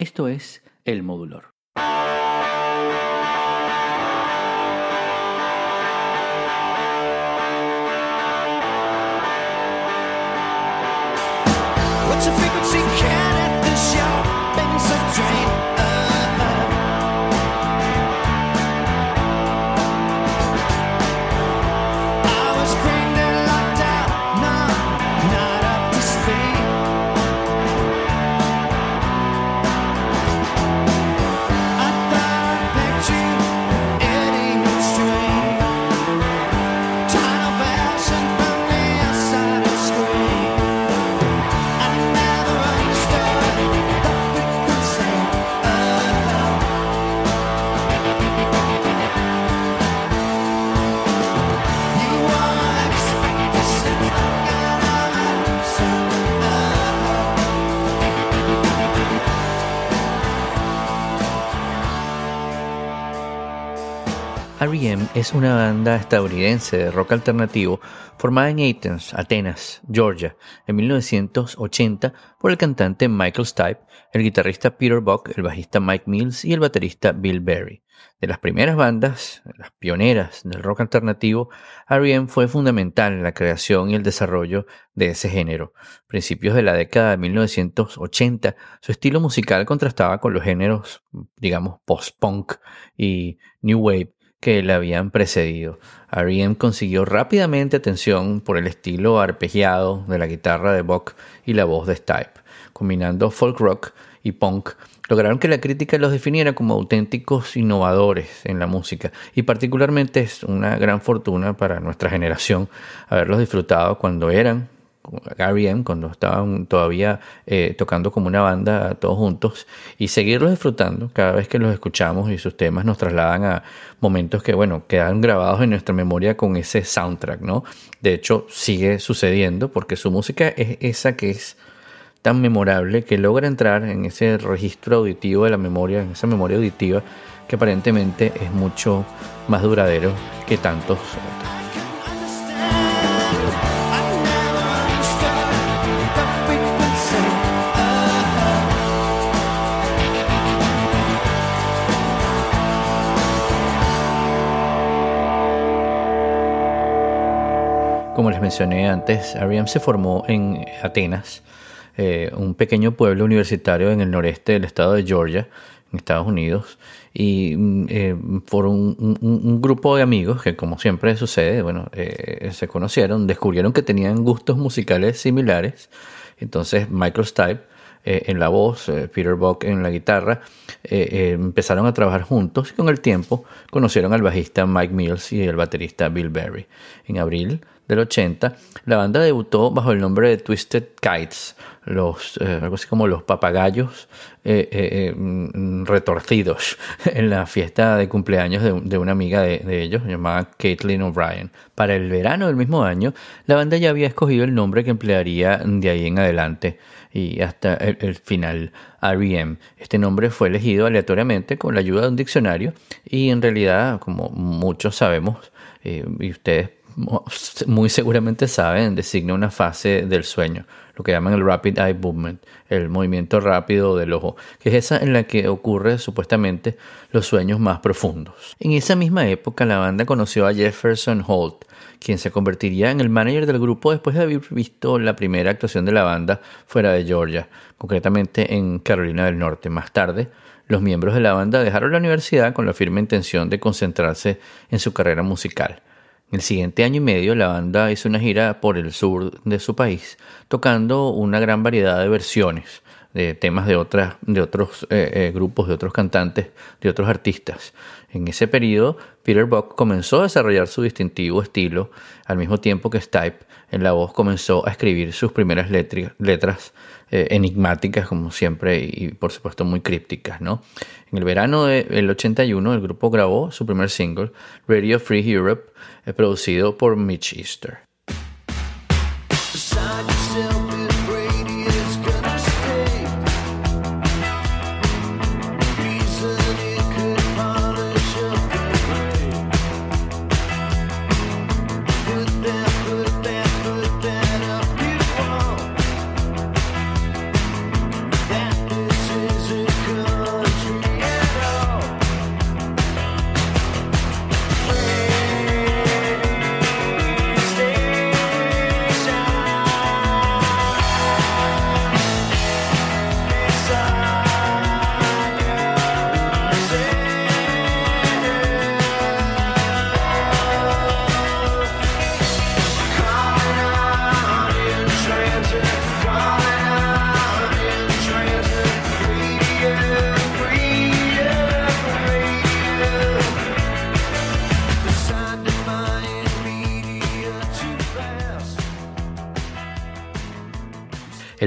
Esto es El Modulor. R.E.M. es una banda estadounidense de rock alternativo formada en Athens, Atenas, Georgia, en 1980 por el cantante Michael Stipe, el guitarrista Peter Buck, el bajista Mike Mills y el baterista Bill Berry. De las primeras bandas, las pioneras del rock alternativo, R.E.M. fue fundamental en la creación y el desarrollo de ese género. Principios de la década de 1980, su estilo musical contrastaba con los géneros, digamos, post-punk y new wave que le habían precedido. R.E.M. consiguió rápidamente atención por el estilo arpegiado de la guitarra de Buck y la voz de Stipe. Combinando folk rock y punk, lograron que la crítica los definiera como auténticos innovadores en la música y particularmente es una gran fortuna para nuestra generación haberlos disfrutado cuando eran R.E.M. cuando estaban todavía eh, tocando como una banda todos juntos y seguirlos disfrutando cada vez que los escuchamos y sus temas nos trasladan a momentos que, bueno, quedan grabados en nuestra memoria con ese soundtrack, ¿no? De hecho, sigue sucediendo porque su música es esa que es tan memorable que logra entrar en ese registro auditivo de la memoria, en esa memoria auditiva que aparentemente es mucho más duradero que tantos otros. Mencioné antes, R.E.M. se formó en Atenas, eh, un pequeño pueblo universitario en el noreste del estado de Georgia, en Estados Unidos, y mm, eh, por un, grupo de amigos que, como siempre sucede, bueno, eh, se conocieron, descubrieron que tenían gustos musicales similares. Entonces, Michael Stipe eh, en la voz, Peter Buck en la guitarra, empezaron a trabajar juntos y con el tiempo conocieron al bajista Mike Mills y el baterista Bill Berry. En abril del 80, la banda debutó bajo el nombre de Twisted Kites, los, eh, algo así como los papagayos eh, eh, mm, retorcidos, en la fiesta de cumpleaños de, de una amiga de, ellos llamada Caitlin O'Brien. Para el verano del mismo año, la banda ya había escogido el nombre que emplearía de ahí en adelante y hasta el, el final R.E.M. Este nombre fue elegido aleatoriamente con la ayuda de un diccionario y en realidad, como muchos sabemos, y ustedes muy seguramente saben, designa una fase del sueño, lo que llaman el rapid eye movement, el movimiento rápido del ojo, que es esa en la que ocurre supuestamente los sueños más profundos. En esa misma época la banda conoció a Jefferson Holt, quien se convertiría en el manager del grupo después de haber visto la primera actuación de la banda fuera de Georgia, concretamente en Carolina del Norte. Más tarde, los miembros de la banda dejaron la universidad con la firme intención de concentrarse en su carrera musical. El siguiente año y medio, la banda hizo una gira por el sur de su país, tocando una gran variedad de versiones de temas de, otras, de otros eh, eh, grupos, de otros cantantes, de otros artistas. En ese periodo, Peter Buck comenzó a desarrollar su distintivo estilo, al mismo tiempo que Stipe la voz comenzó a escribir sus primeras letras eh, enigmáticas, como siempre, y por supuesto muy crípticas. ¿no? En el verano del 81, el grupo grabó su primer single, Radio Free Europe, eh, producido por Mitch Easter.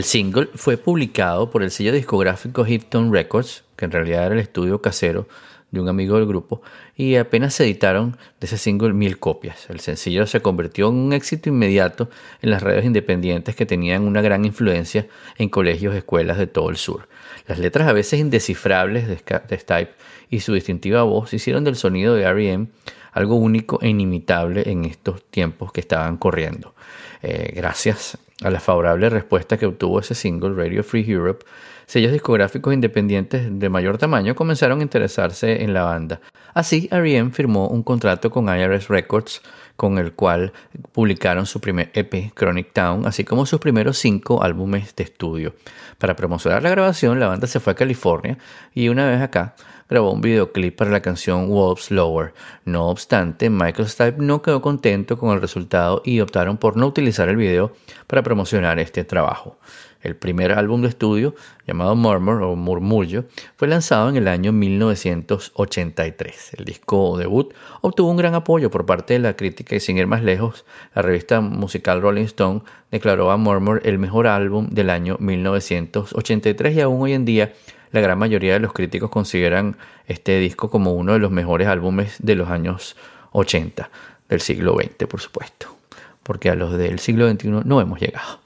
El single fue publicado por el sello discográfico Hipton Records, que en realidad era el estudio casero de un amigo del grupo, y apenas se editaron de ese single mil copias. El sencillo se convirtió en un éxito inmediato en las redes independientes que tenían una gran influencia en colegios y escuelas de todo el sur. Las letras a veces indescifrables de, Stipe y su distintiva voz hicieron del sonido de R.E.M. algo único e inimitable en estos tiempos que estaban corriendo. Eh, gracias a la favorable respuesta que obtuvo ese single Radio Free Europe, sellos discográficos independientes de mayor tamaño comenzaron a interesarse en la banda. Así, R.E.M. firmó un contrato con IRS Records, con el cual publicaron su primer EP, Chronic Town, así como sus primeros cinco álbumes de estudio. Para promocionar la grabación, la banda se fue a California y una vez acá grabó un videoclip para la canción Wolves Lower. No obstante, Michael Stipe no quedó contento con el resultado y optaron por no utilizar el video para promocionar este trabajo. El primer álbum de estudio, llamado Murmur o Murmullo, fue lanzado en el año 1983. El disco debut obtuvo un gran apoyo por parte de la crítica y sin ir más lejos, la revista musical Rolling Stone declaró a Murmur el mejor álbum del año 1983 y aún hoy en día la gran mayoría de los críticos consideran este disco como uno de los mejores álbumes de los años 80 del siglo XX, por supuesto, porque a los del siglo XXI no hemos llegado.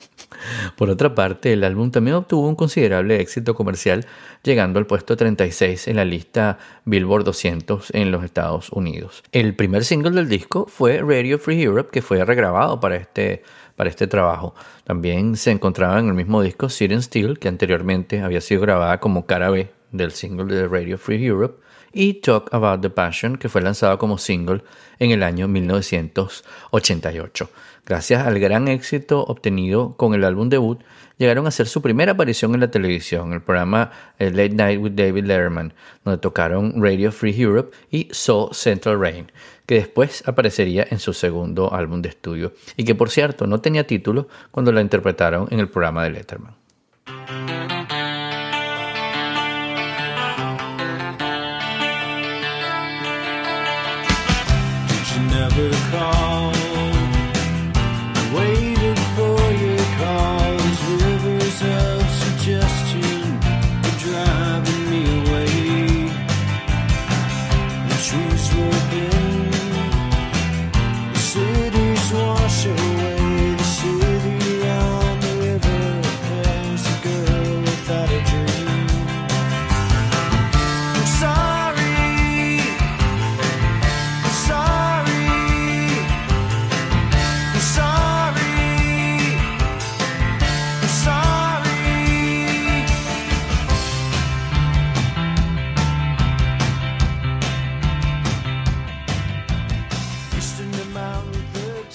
Por otra parte, el álbum también obtuvo un considerable éxito comercial, llegando al puesto 36 en la lista Billboard 200 en los Estados Unidos. El primer single del disco fue Radio Free Europe, que fue regrabado para este, para este trabajo. También se encontraba en el mismo disco Sit and Still, que anteriormente había sido grabada como cara B del single de Radio Free Europe, y Talk About the Passion, que fue lanzado como single en el año 1988. Gracias al gran éxito obtenido con el álbum debut, llegaron a hacer su primera aparición en la televisión, el programa eh, Late Night with David Letterman, donde tocaron Radio Free Europe y Soul Central Rain, que después aparecería en su segundo álbum de estudio, y que por cierto no tenía título cuando la interpretaron en el programa de Letterman.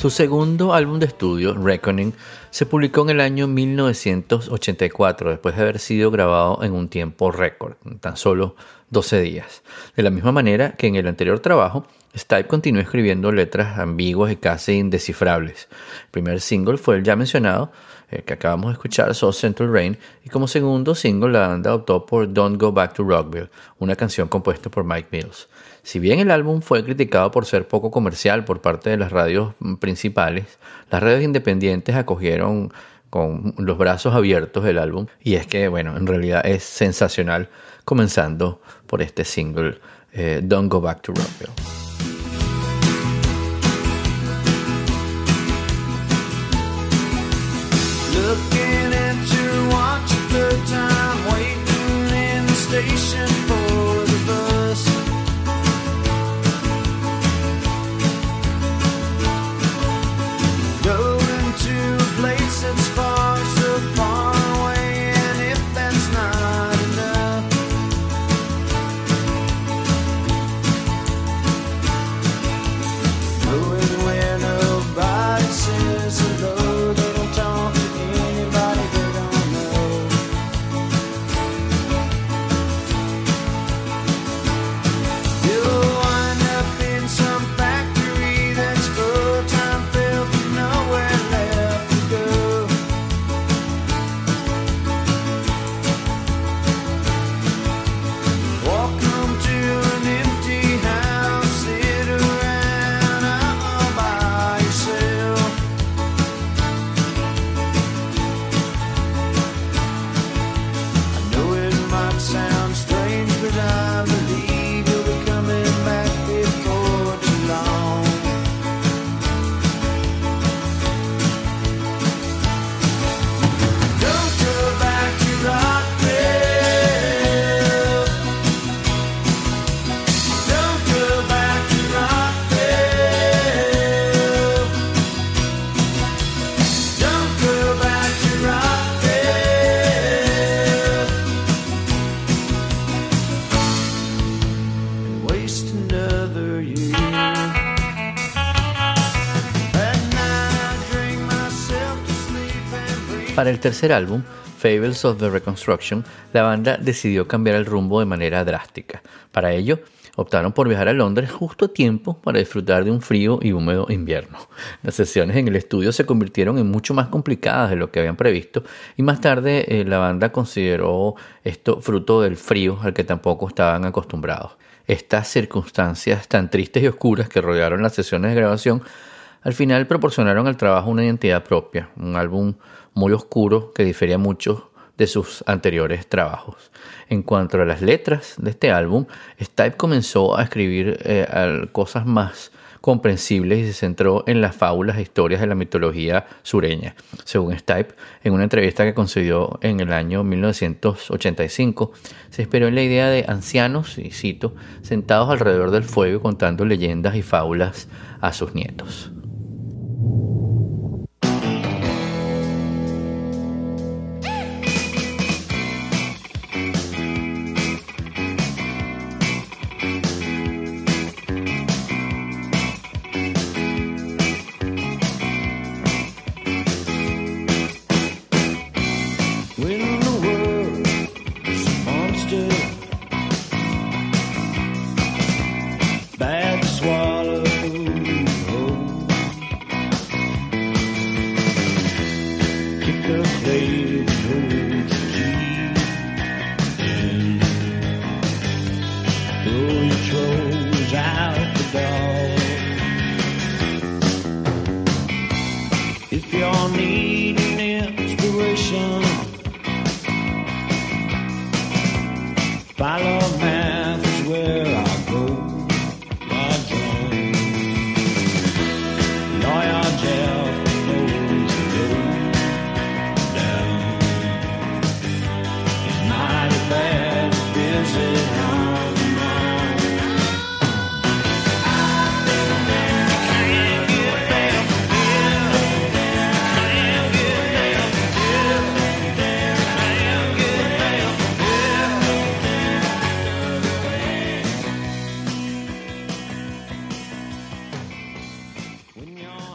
Su segundo álbum de estudio, Reckoning, se publicó en el año 1984, después de haber sido grabado en un tiempo récord, en tan solo 12 días. De la misma manera que en el anterior trabajo, Stipe continuó escribiendo letras ambiguas y casi indescifrables. El primer single fue el ya mencionado, eh, que acabamos de escuchar, Soul Central Rain, y como segundo single la banda optó por Don't Go Back to Rockville, una canción compuesta por Mike Mills. Si bien el álbum fue criticado por ser poco comercial por parte de las radios principales, las redes independientes acogieron con los brazos abiertos el álbum y es que, bueno, en realidad es sensacional comenzando por este single eh, Don't Go Back to Rockville. El tercer álbum, Fables of the Reconstruction, la banda decidió cambiar el rumbo de manera drástica. Para ello, optaron por viajar a Londres justo a tiempo para disfrutar de un frío y húmedo invierno. Las sesiones en el estudio se convirtieron en mucho más complicadas de lo que habían previsto y más tarde eh, la banda consideró esto fruto del frío al que tampoco estaban acostumbrados. Estas circunstancias tan tristes y oscuras que rodearon las sesiones de grabación al final proporcionaron al trabajo una identidad propia, un álbum muy oscuro que difería mucho de sus anteriores trabajos. En cuanto a las letras de este álbum, Stipe comenzó a escribir eh, cosas más comprensibles y se centró en las fábulas e historias de la mitología sureña. Según Stipe, en una entrevista que concedió en el año 1985, se inspiró en la idea de ancianos, y cito, sentados alrededor del fuego contando leyendas y fábulas a sus nietos.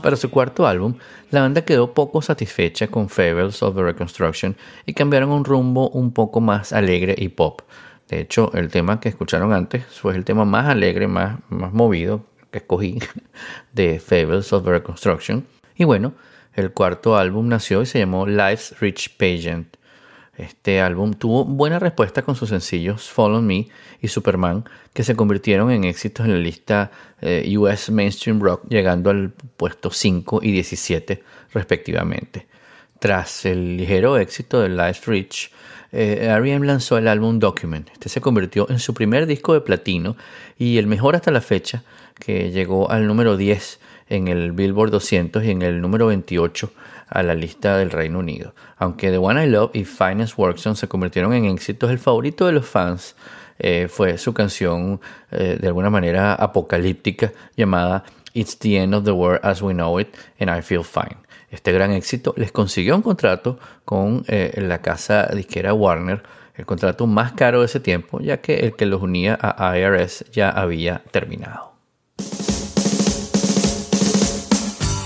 Para su cuarto álbum, la banda quedó poco satisfecha con Fables of the Reconstruction y cambiaron un rumbo un poco más alegre y pop. De hecho, el tema que escucharon antes fue el tema más alegre, más, más movido que escogí de Fables of the Reconstruction. Y bueno, el cuarto álbum nació y se llamó Life's Rich Pageant. Este álbum tuvo buena respuesta con sus sencillos Follow Me y Superman, que se convirtieron en éxitos en la lista eh, US Mainstream Rock, llegando al puesto 5 y 17 respectivamente. Tras el ligero éxito de Life's Rich, eh, R.E.M. lanzó el álbum Document. Este se convirtió en su primer disco de platino y el mejor hasta la fecha, que llegó al número 10 en el Billboard 200 y en el número 28 a la lista del Reino Unido. Aunque The One I Love y Finest Workson se convirtieron en éxitos, el favorito de los fans eh, fue su canción eh, de alguna manera apocalíptica llamada It's the End of the World as We Know It and I Feel Fine. Este gran éxito les consiguió un contrato con eh, la casa disquera Warner, el contrato más caro de ese tiempo, ya que el que los unía a IRS ya había terminado.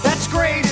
That's great,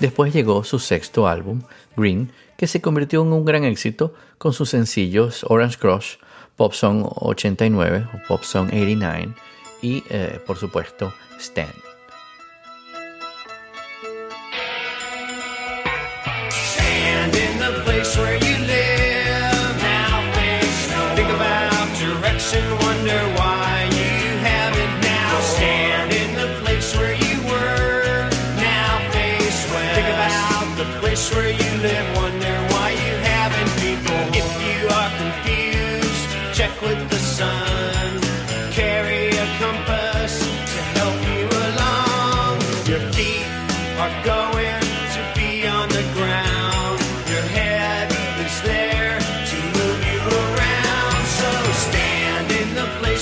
Después llegó su sexto álbum, Green, que se convirtió en un gran éxito con sus sencillos Orange Crush, Pop Song 89 o Pop Song 89 y, eh, por supuesto, Stand.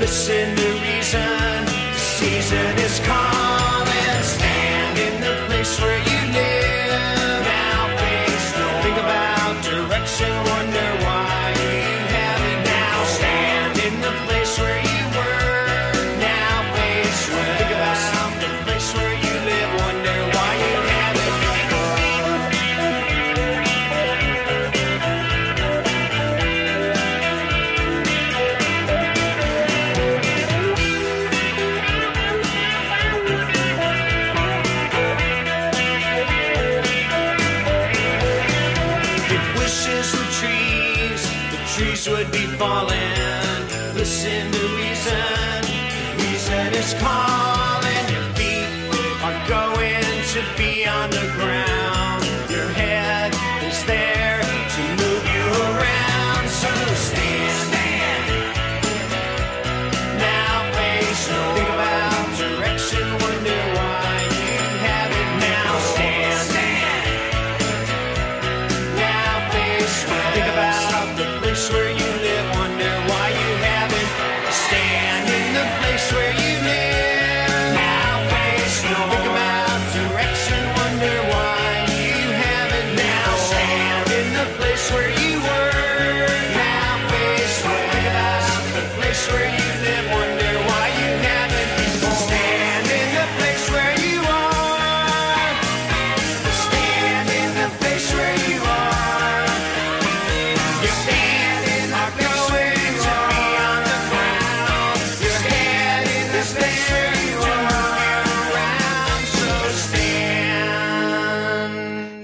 Listen to reason, season is calling. Stand in the place where you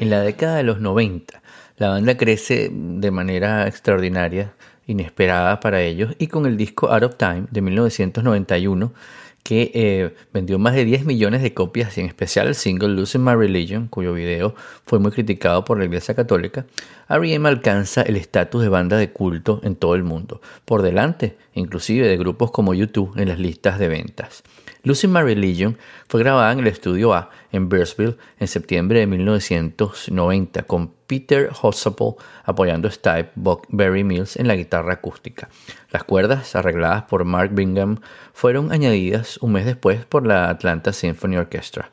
En la década de los 90, la banda crece de manera extraordinaria, inesperada para ellos, y con el disco Out of Time de 1991, que eh, vendió más de 10 millones de copias, y en especial el single Losing My Religion, cuyo video fue muy criticado por la Iglesia Católica, R.E.M. alcanza el estatus de banda de culto en todo el mundo, por delante inclusive de grupos como YouTube en las listas de ventas. Losing My Religion fue grabada en el estudio A en Burnsville en septiembre de 1990 con Peter Hossapple apoyando a Stipe Barry Mills en la guitarra acústica. Las cuerdas, arregladas por Mark Bingham, fueron añadidas un mes después por la Atlanta Symphony Orchestra.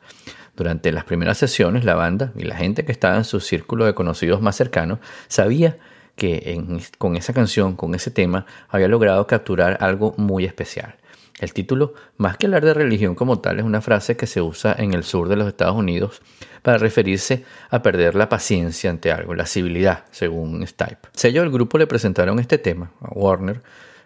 Durante las primeras sesiones, la banda y la gente que estaba en su círculo de conocidos más cercano sabía que con esa canción, con ese tema, había logrado capturar algo muy especial. El título, más que hablar de religión como tal, es una frase que se usa en el sur de los Estados Unidos para referirse a perder la paciencia ante algo, la civilidad, según Stipe. Sello del grupo le presentaron este tema a Warner,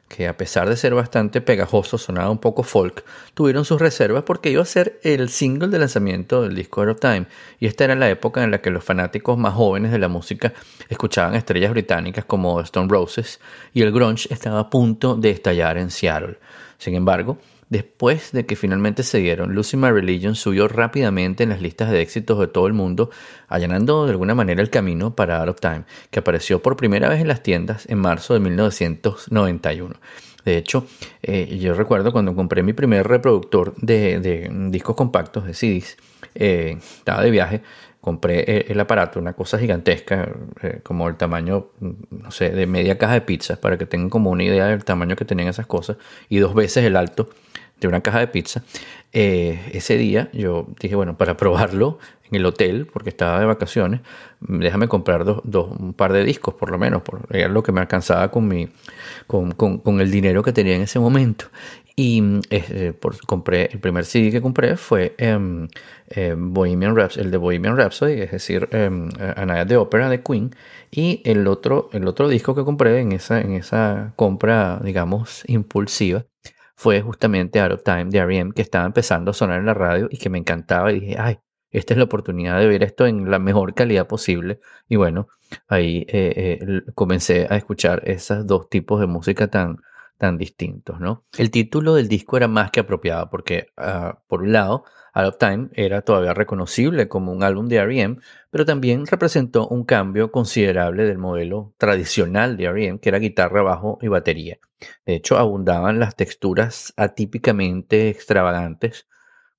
que a pesar de ser bastante pegajoso, sonaba un poco folk, tuvieron sus reservas porque iba a ser el single de lanzamiento del disco Out of Time, y esta era la época en la que los fanáticos más jóvenes de la música escuchaban estrellas británicas como Stone Roses, y el grunge estaba a punto de estallar en Seattle. Sin embargo, después de que finalmente se dieron, Losing My Religion subió rápidamente en las listas de éxitos de todo el mundo, allanando de alguna manera el camino para Out of Time, que apareció por primera vez en las tiendas en marzo de 1991. De hecho, eh, yo recuerdo cuando compré mi primer reproductor de, de discos compactos, de CDs, eh, estaba de viaje compré eh, el aparato, una cosa gigantesca, eh, como el tamaño, mm, no sé, de media caja de pizza, para que tengan como una idea del tamaño que tenían esas cosas, y dos veces el alto de una caja de pizza. Eh, ese día yo dije, bueno, para probarlo en el hotel, porque estaba de vacaciones, déjame comprar dos, dos, un par de discos por lo menos, por, era lo que me alcanzaba con, mi, con, con, con el dinero que tenía en ese momento. Y eh, por, compré, el primer CD que compré fue eh, eh, Bohemian Rhapsody, el de Bohemian Rhapsody, es decir, eh, Anaya de Opera de Queen. Y el otro, el otro disco que compré en esa, en esa compra, digamos, impulsiva, fue justamente Out of Time de R.E.M., que estaba empezando a sonar en la radio y que me encantaba. Y dije, ay, esta es la oportunidad de ver esto en la mejor calidad posible. Y bueno, ahí eh, eh, comencé a escuchar esos dos tipos de música tan, tan distintos, ¿no? El título del disco era más que apropiado porque, uh, por un lado, Out of Time era todavía reconocible como un álbum de R.E.M., pero también representó un cambio considerable del modelo tradicional de R.E.M., que era guitarra, bajo y batería. De hecho, abundaban las texturas atípicamente extravagantes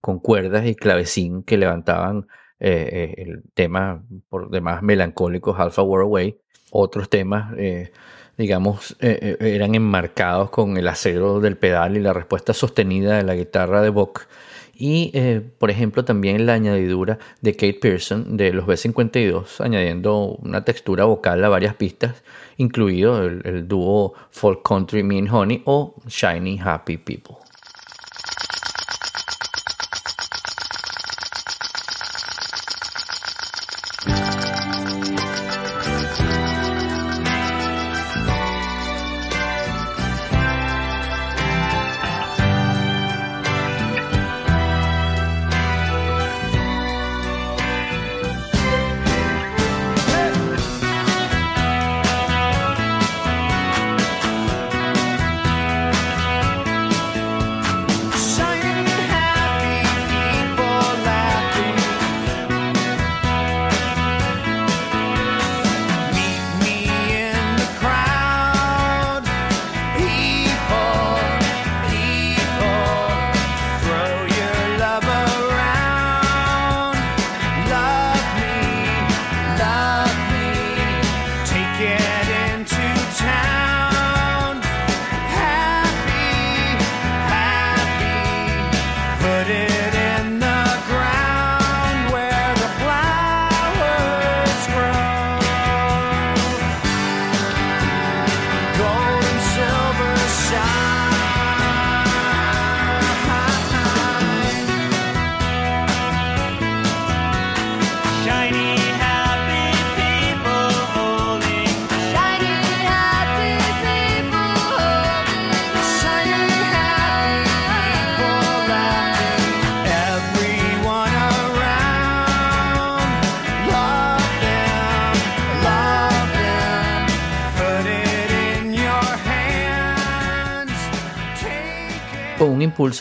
con cuerdas y clavecín que levantaban eh, eh, el tema por demás melancólicos Alpha War Away, otros temas eh, digamos, eh, eh, eran enmarcados con el acero del pedal y la respuesta sostenida de la guitarra de Bock. Y, eh, por ejemplo, también la añadidura de Kate Pearson de los B52, añadiendo una textura vocal a varias pistas, incluido el, el dúo Folk Country Mean Honey o Shiny Happy People.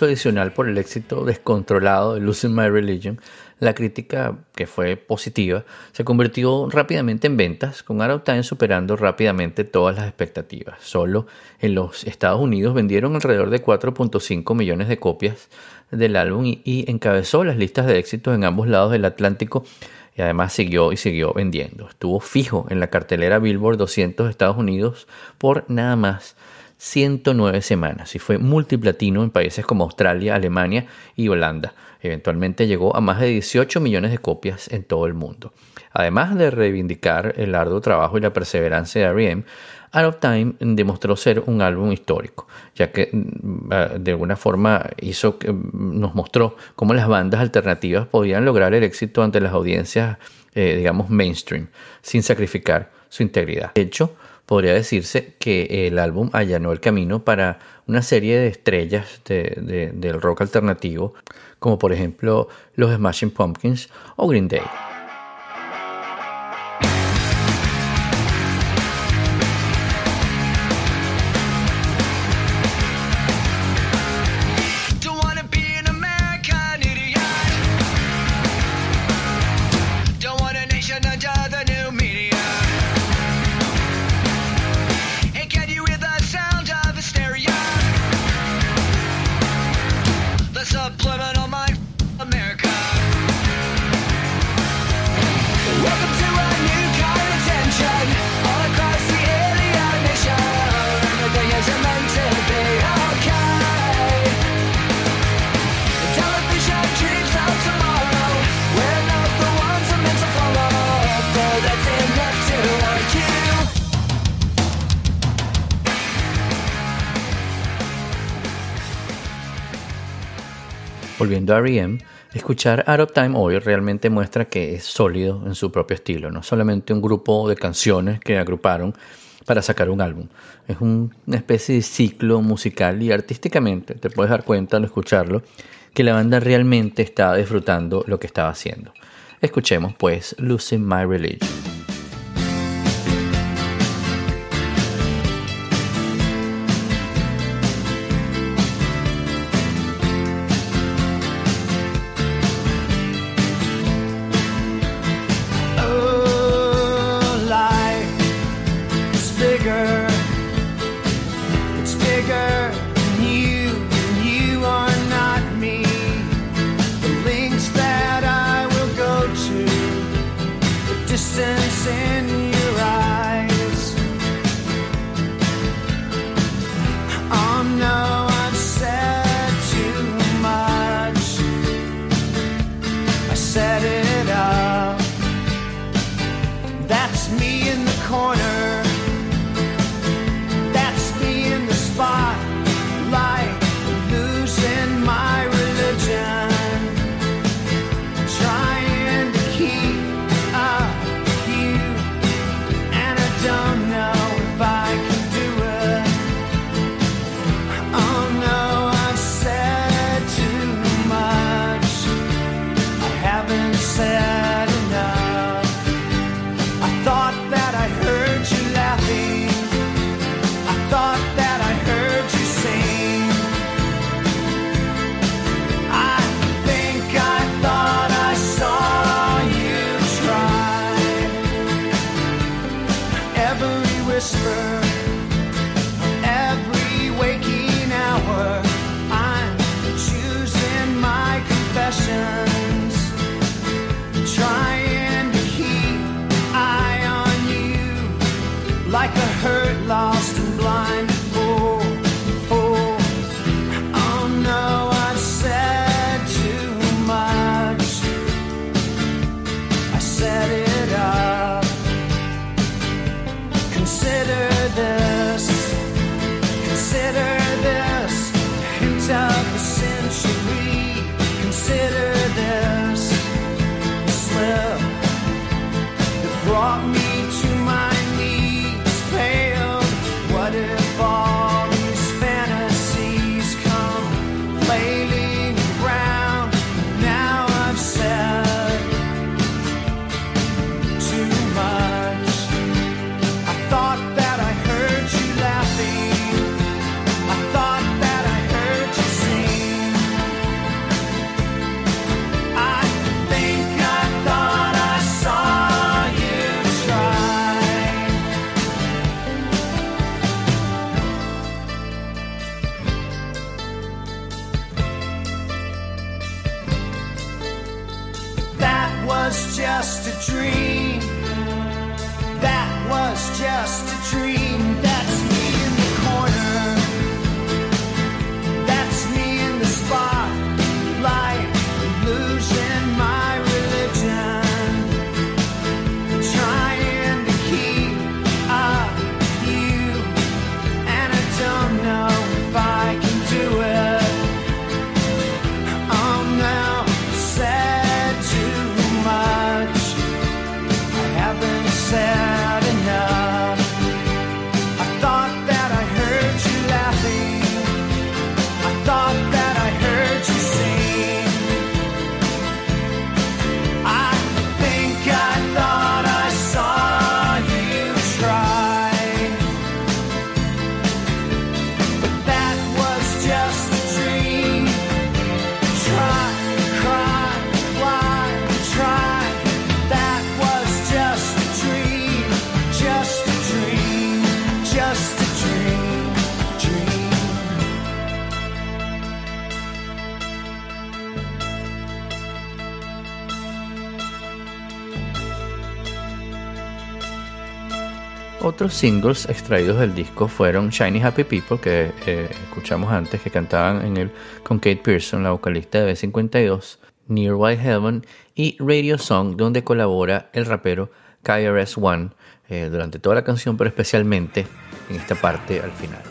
Adicional por el éxito descontrolado de Losing My Religion, la crítica, que fue positiva, se convirtió rápidamente en ventas, con Out Time superando rápidamente todas las expectativas. Solo en los Estados Unidos vendieron alrededor de 4.5 millones de copias del álbum y, y encabezó las listas de éxitos en ambos lados del Atlántico y además siguió y siguió vendiendo. Estuvo fijo en la cartelera Billboard 200 de Estados Unidos por nada más 109 semanas y fue multiplatino en países como Australia, Alemania y Holanda. Eventualmente llegó a más de 18 millones de copias en todo el mundo. Además de reivindicar el arduo trabajo y la perseverancia de R.E.M., Out of Time demostró ser un álbum histórico, ya que mm, de alguna forma hizo mm, nos mostró cómo las bandas alternativas podían lograr el éxito ante las audiencias, eh, digamos, mainstream, sin sacrificar su integridad. De hecho, podría decirse que el álbum allanó el camino para una serie de estrellas de, de, del rock alternativo, como por ejemplo los Smashing Pumpkins o Green Day. Escuchar Out of Time hoy realmente muestra que es sólido en su propio estilo, no solamente un grupo de canciones que agruparon para sacar un álbum. Es una especie de ciclo musical y artísticamente te puedes dar cuenta al escucharlo que la banda realmente estaba disfrutando lo que estaba haciendo. Escuchemos pues Losing My Religion. Otros singles extraídos del disco fueron Shiny Happy People, que eh, escuchamos antes, que cantaban en el, con Kate Pearson, la vocalista de B52, Nearby Heaven y Radio Song, donde colabora el rapero KRS One eh, durante toda la canción, pero especialmente en esta parte al final.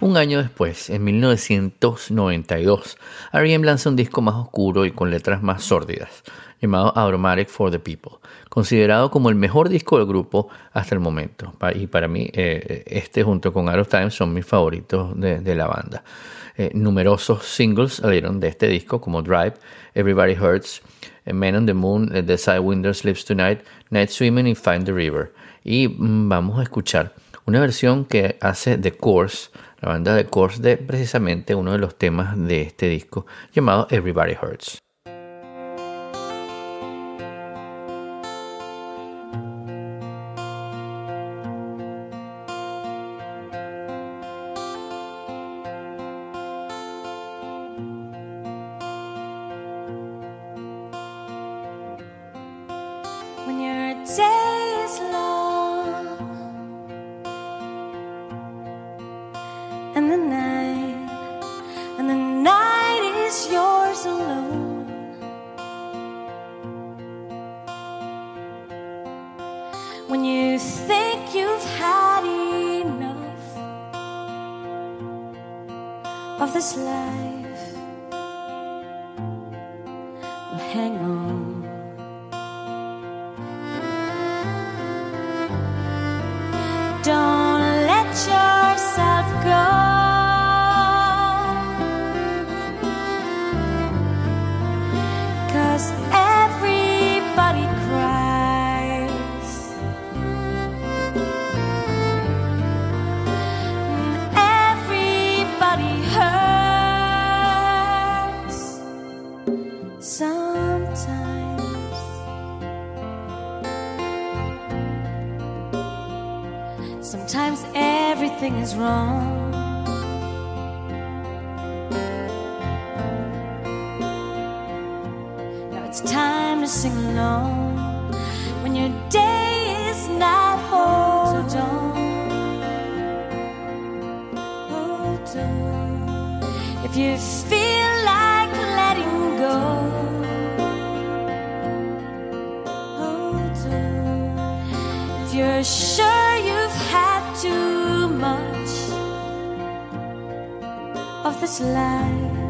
Un año después, en 1992, R.E.M. lanza un disco más oscuro y con letras más sórdidas, llamado Automatic for the People, considerado como el mejor disco del grupo hasta el momento. Y para mí, eh, este junto con Out of Time son mis favoritos de, la banda. Eh, numerosos singles salieron de este disco, como Drive, Everybody Hurts, eh, Man on the Moon, The Sidewinder Sleeps Tonight, Night Swimming y Find the River. Y mm, vamos a escuchar una versión que hace The Course, la banda The Course, de precisamente uno de los temas de este disco, llamado Everybody Hurts. If you're sure you've had too much of this life,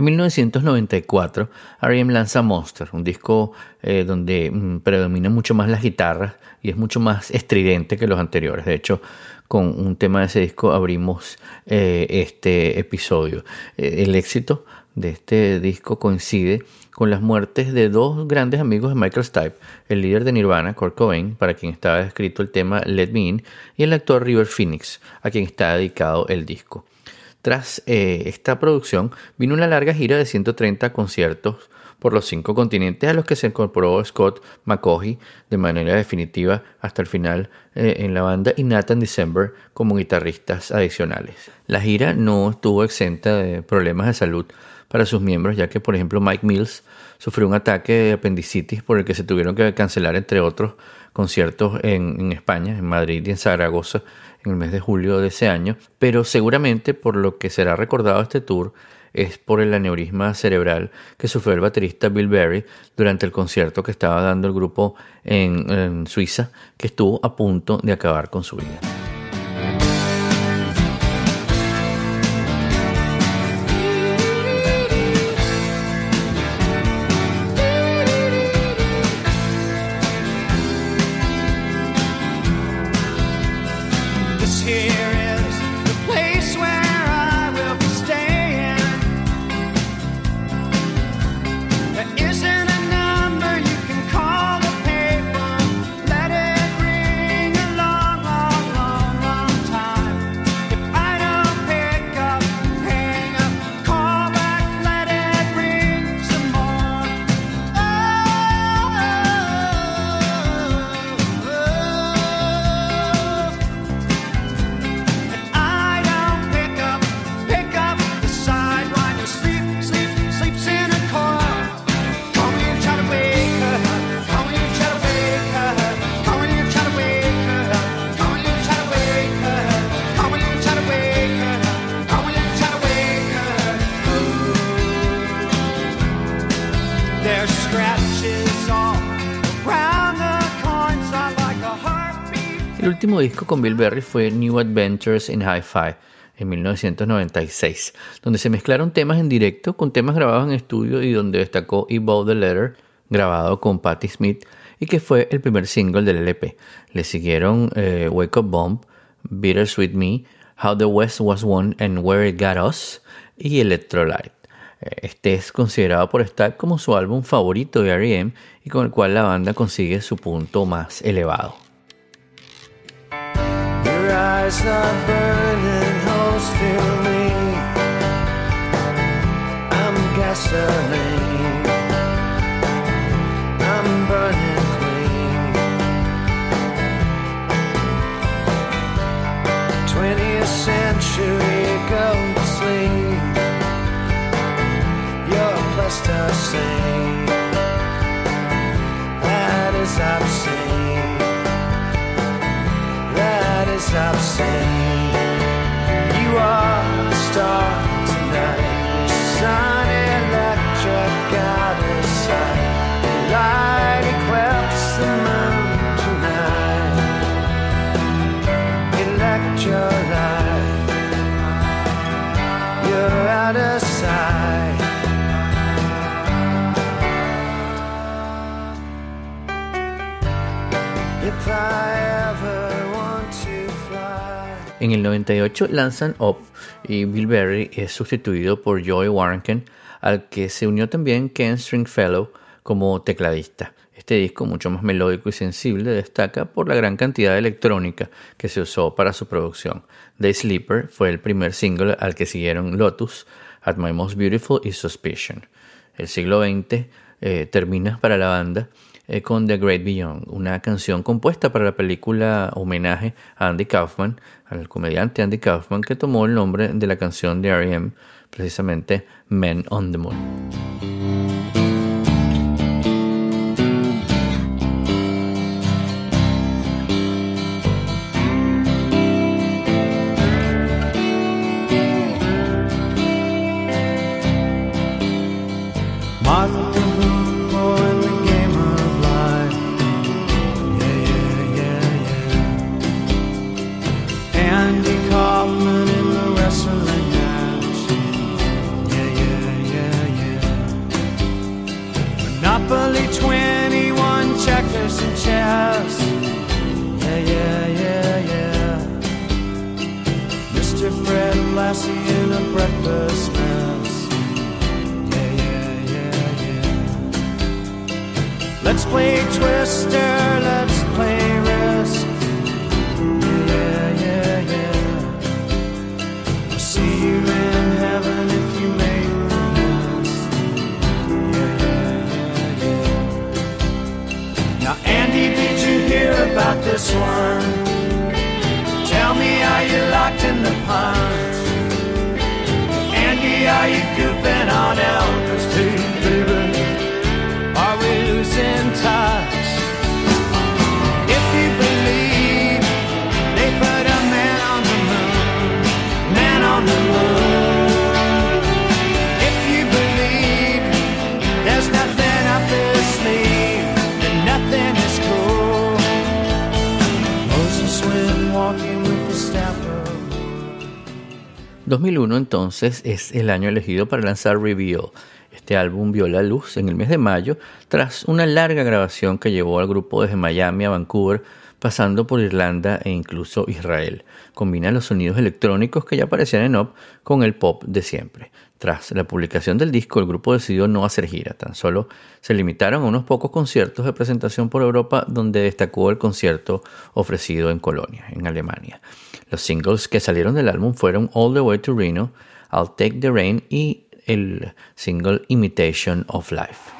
En 1994, R.E.M. lanza Monster, un disco eh, donde mm, predominan mucho más las guitarras y es mucho más estridente que los anteriores. De hecho, con un tema de ese disco abrimos eh, este episodio. Eh, el éxito de este disco coincide con las muertes de dos grandes amigos de Michael Stipe, el líder de Nirvana, Kurt Cobain, para quien estaba escrito el tema Let Me In, y el actor River Phoenix, a quien está dedicado el disco. Tras eh, esta producción vino una larga gira de 130 conciertos por los cinco continentes a los que se incorporó Scott McCaughey de manera definitiva hasta el final eh, en la banda y Nathan December como guitarristas adicionales. La gira no estuvo exenta de problemas de salud para sus miembros, ya que por ejemplo Mike Mills sufrió un ataque de apendicitis por el que se tuvieron que cancelar entre otros conciertos en, en España, en Madrid y en Zaragoza en el mes de julio de ese año, pero seguramente por lo que será recordado este tour es por el aneurisma cerebral que sufrió el baterista Bill Berry durante el concierto que estaba dando el grupo en, en Suiza, que estuvo a punto de acabar con su vida. Disco con Bill Berry fue New Adventures in Hi-Fi en 1996, donde se mezclaron temas en directo con temas grabados en estudio y donde destacó Evolve the Letter, grabado con Patti Smith y que fue el primer single del LP. Le siguieron eh, Wake Up Bomb, Bittersweet Me, How the West Was Won and Where It Got Us y Electrolyte. Eh, Este es considerado por Stack como su álbum favorito de R.E.M. y con el cual la banda consigue su punto más elevado. Eyes are burning holes through me. I'm gasoline. I'm burning clean. 20th century go to sleep. You're plasticine. That is obscene sand. En el 98 lanzan Up y Bill Berry es sustituido por Joey Warrenken, al que se unió también Ken Stringfellow como tecladista. Este disco, mucho más melódico y sensible, destaca por la gran cantidad de electrónica que se usó para su producción. The Sleeper fue el primer single al que siguieron Lotus, At My Most Beautiful y Suspicion. El siglo XX eh, termina para la banda eh, con The Great Beyond, una canción compuesta para la película homenaje a Andy Kaufman, al comediante Andy Kaufman, que tomó el nombre de la canción de R.E.M., precisamente Men on the Moon. Chess. Yeah, yeah, yeah, yeah. Mr. Fred Lassie in a breakfast mess. Yeah, yeah, yeah, yeah. Let's play Twister, this one. Tell me, are you locked in the pond? Andy, are you goofing on Elvis too, baby? Are we losing? 2001 entonces es el año elegido para lanzar Reveal. Este álbum vio la luz en el mes de mayo tras una larga grabación que llevó al grupo desde Miami a Vancouver, pasando por Irlanda e incluso Israel. Combina los sonidos electrónicos que ya aparecían en Up con el pop de siempre. Tras la publicación del disco, el grupo decidió no hacer gira, tan solo se limitaron a unos pocos conciertos de presentación por Europa, donde destacó el concierto ofrecido en Colonia, en Alemania. Los singles que salieron del álbum fueron All the Way to Reno, I'll Take the Rain y el single Imitation of Life.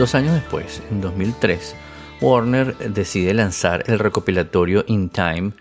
Dos años después, en 2003, Warner decide lanzar el recopilatorio In Time,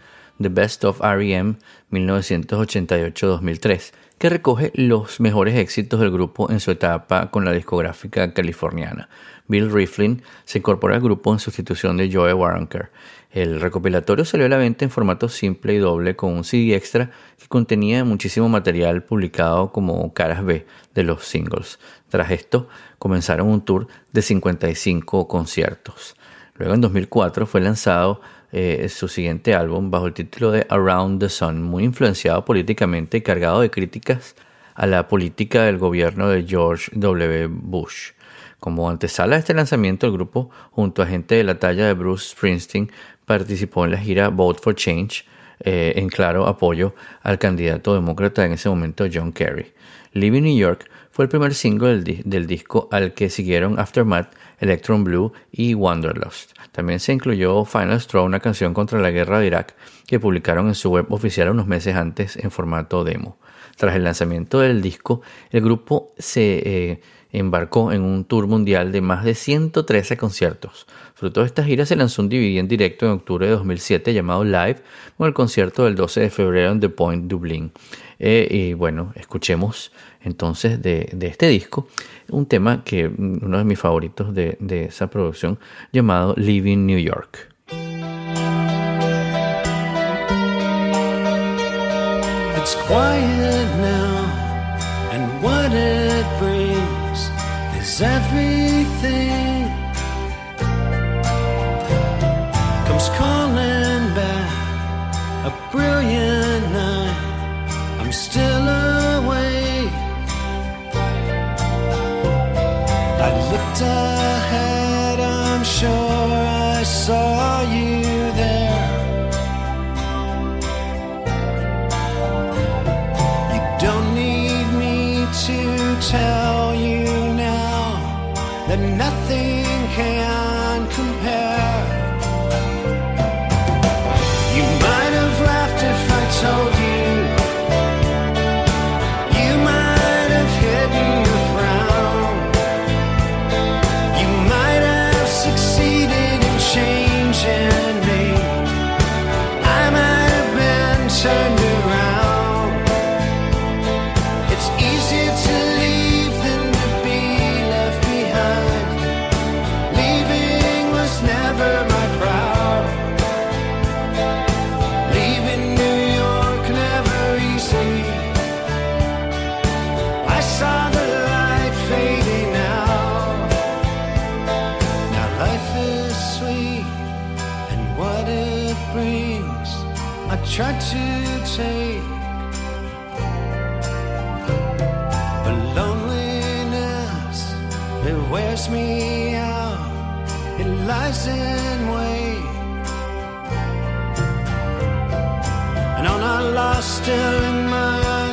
The Best of R.E.M. 1988-2003, que recoge los mejores éxitos del grupo en su etapa con la discográfica californiana. Bill Riflin se incorpora al grupo en sustitución de Joe Waronker. El recopilatorio salió a la venta en formato simple y doble con un CD extra que contenía muchísimo material publicado como caras B de los singles. Tras esto, comenzaron un tour de 55 conciertos. Luego en 2004 fue lanzado eh, su siguiente álbum bajo el título de Around the Sun, muy influenciado políticamente y cargado de críticas a la política del gobierno de George W. Bush. Como antesala a este lanzamiento, el grupo, junto a gente de la talla de Bruce Springsteen, participó en la gira Vote for Change, eh, en claro apoyo al candidato demócrata en ese momento, John Kerry. Living New York fue el primer single del, di- del disco al que siguieron Aftermath, Electron Blue y Wanderlust. También se incluyó Final Straw, una canción contra la guerra de Irak que publicaron en su web oficial unos meses antes en formato demo. Tras el lanzamiento del disco, el grupo se eh, embarcó en un tour mundial de más de 113 conciertos. Fruto de esta gira se lanzó un DVD en directo en octubre de 2007 llamado Live con el concierto del 12 de febrero en The Point Dublín. Eh, y bueno, escuchemos entonces de, de este disco un tema que mm, uno de mis favoritos de, de esa producción llamado Living New York.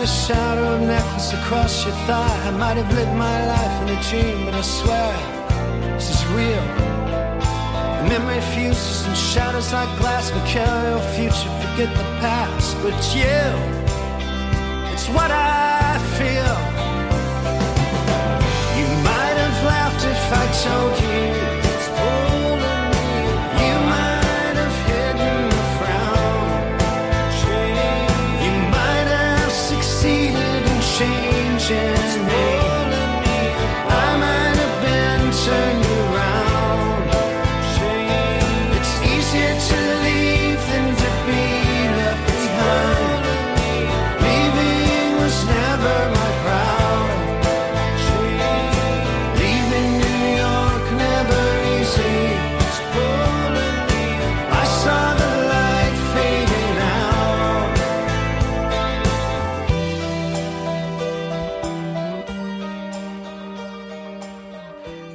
A shadow of necklace across your thigh. I might have lived my life in a dream, but I swear this is real. The memory fuses and shatters like glass. We carry your future, forget the past. But you, it's what I feel. You might have laughed if I told you.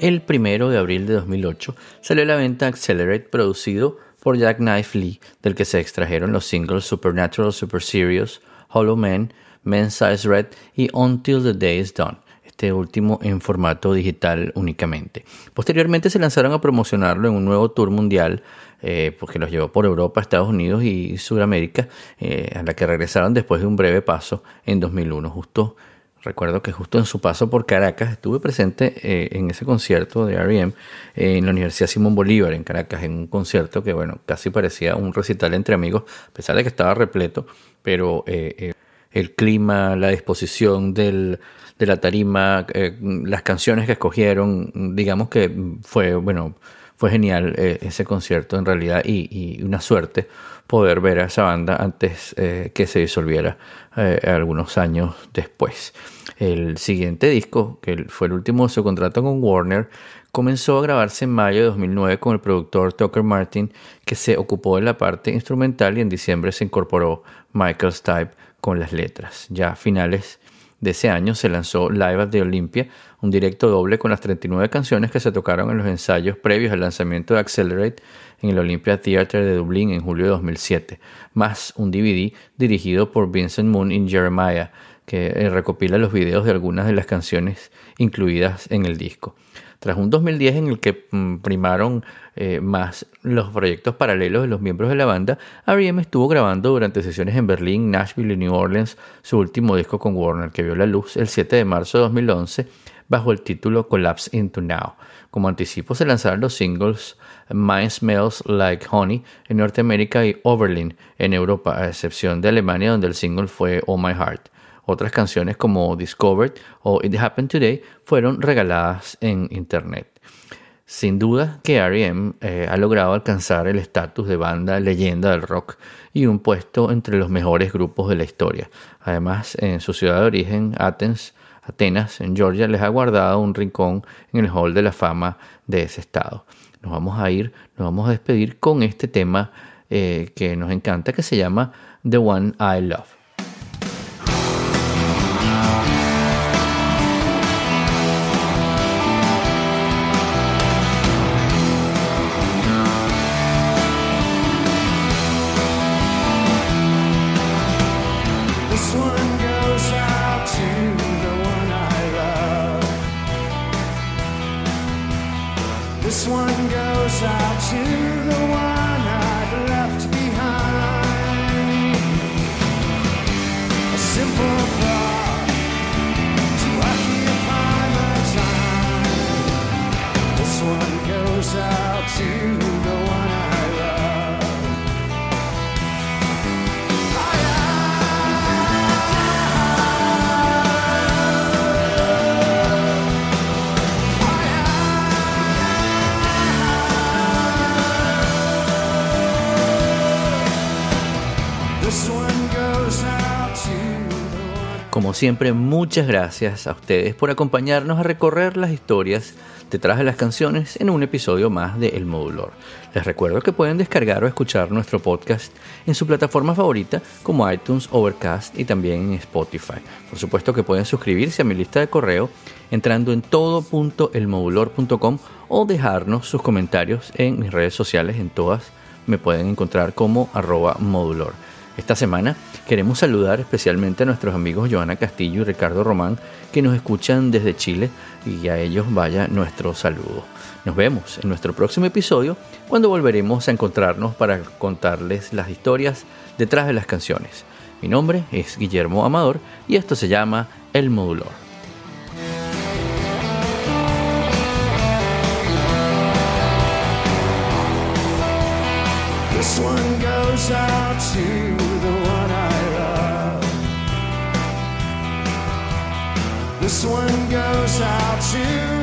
El primero de abril de 2008 salió a la venta Accelerate, producido por Jack Knife Lee, del que se extrajeron los singles Supernatural, Super Serious, Hollow Man, Men's Size Red y Until the Day is Done. Este último en formato digital únicamente. Posteriormente se lanzaron a promocionarlo en un nuevo tour mundial, eh, porque los llevó por Europa, Estados Unidos y Sudamérica, eh, a la que regresaron después de un breve paso en 2001. Justo Recuerdo que justo en su paso por Caracas estuve presente eh, en ese concierto de R.E.M. eh, en la Universidad Simón Bolívar en Caracas, en un concierto que, bueno, casi parecía un recital entre amigos, a pesar de que estaba repleto, pero eh, eh, el clima, la disposición del, de la tarima, eh, las canciones que escogieron, digamos que fue, bueno, fue genial eh, ese concierto en realidad y, una suerte poder ver a esa banda antes eh, que se disolviera eh, algunos años después. El siguiente disco, que fue el último de su contrato con Warner, comenzó a grabarse en mayo de 2009 con el productor Tucker Martin, que se ocupó de la parte instrumental y en diciembre se incorporó Michael Stipe con las letras. Ya a finales de ese año se lanzó Live at the Olympia, un directo doble con las 39 canciones que se tocaron en los ensayos previos al lanzamiento de Accelerate en el Olympia Theatre de Dublín en julio de 2007, más un DVD dirigido por Vincent Moon y Jeremiah, que eh, recopila los videos de algunas de las canciones incluidas en el disco. Tras un 2010 en el que mm, primaron eh, más los proyectos paralelos de los miembros de la banda, R.E.M. estuvo grabando durante sesiones en Berlín, Nashville y New Orleans su último disco con Warner, que vio la luz el 7 de marzo de 2011 bajo el título Collapse Into Now. Como anticipo se lanzaron los singles Mine Smells Like Honey en Norteamérica y Overlin en Europa, a excepción de Alemania donde el single fue Oh My Heart. Otras canciones como Discovered o It Happened Today fueron regaladas en Internet. Sin duda que R.E.M. eh, ha logrado alcanzar el estatus de banda leyenda del rock y un puesto entre los mejores grupos de la historia. Además, en su ciudad de origen, Athens, Atenas, en Georgia, les ha guardado un rincón en el Hall de la Fama de ese estado. Nos vamos a ir, nos vamos a despedir con este tema eh, que nos encanta, que se llama The One I Love. Siempre, muchas gracias a ustedes por acompañarnos a recorrer las historias detrás de las canciones en un episodio más de El Modulor. Les recuerdo que pueden descargar o escuchar nuestro podcast en su plataforma favorita como iTunes, Overcast y también en Spotify. Por supuesto que pueden suscribirse a mi lista de correo entrando en todo.elmodulor.com o dejarnos sus comentarios en mis redes sociales. En todas me pueden encontrar como arroba modulor. Esta semana queremos saludar especialmente a nuestros amigos Joana Castillo y Ricardo Román que nos escuchan desde Chile y a ellos vaya nuestro saludo. Nos vemos en nuestro próximo episodio cuando volveremos a encontrarnos para contarles las historias detrás de las canciones. Mi nombre es Guillermo Amador y esto se llama El Modulor. Goes out to the one I love. This one goes out to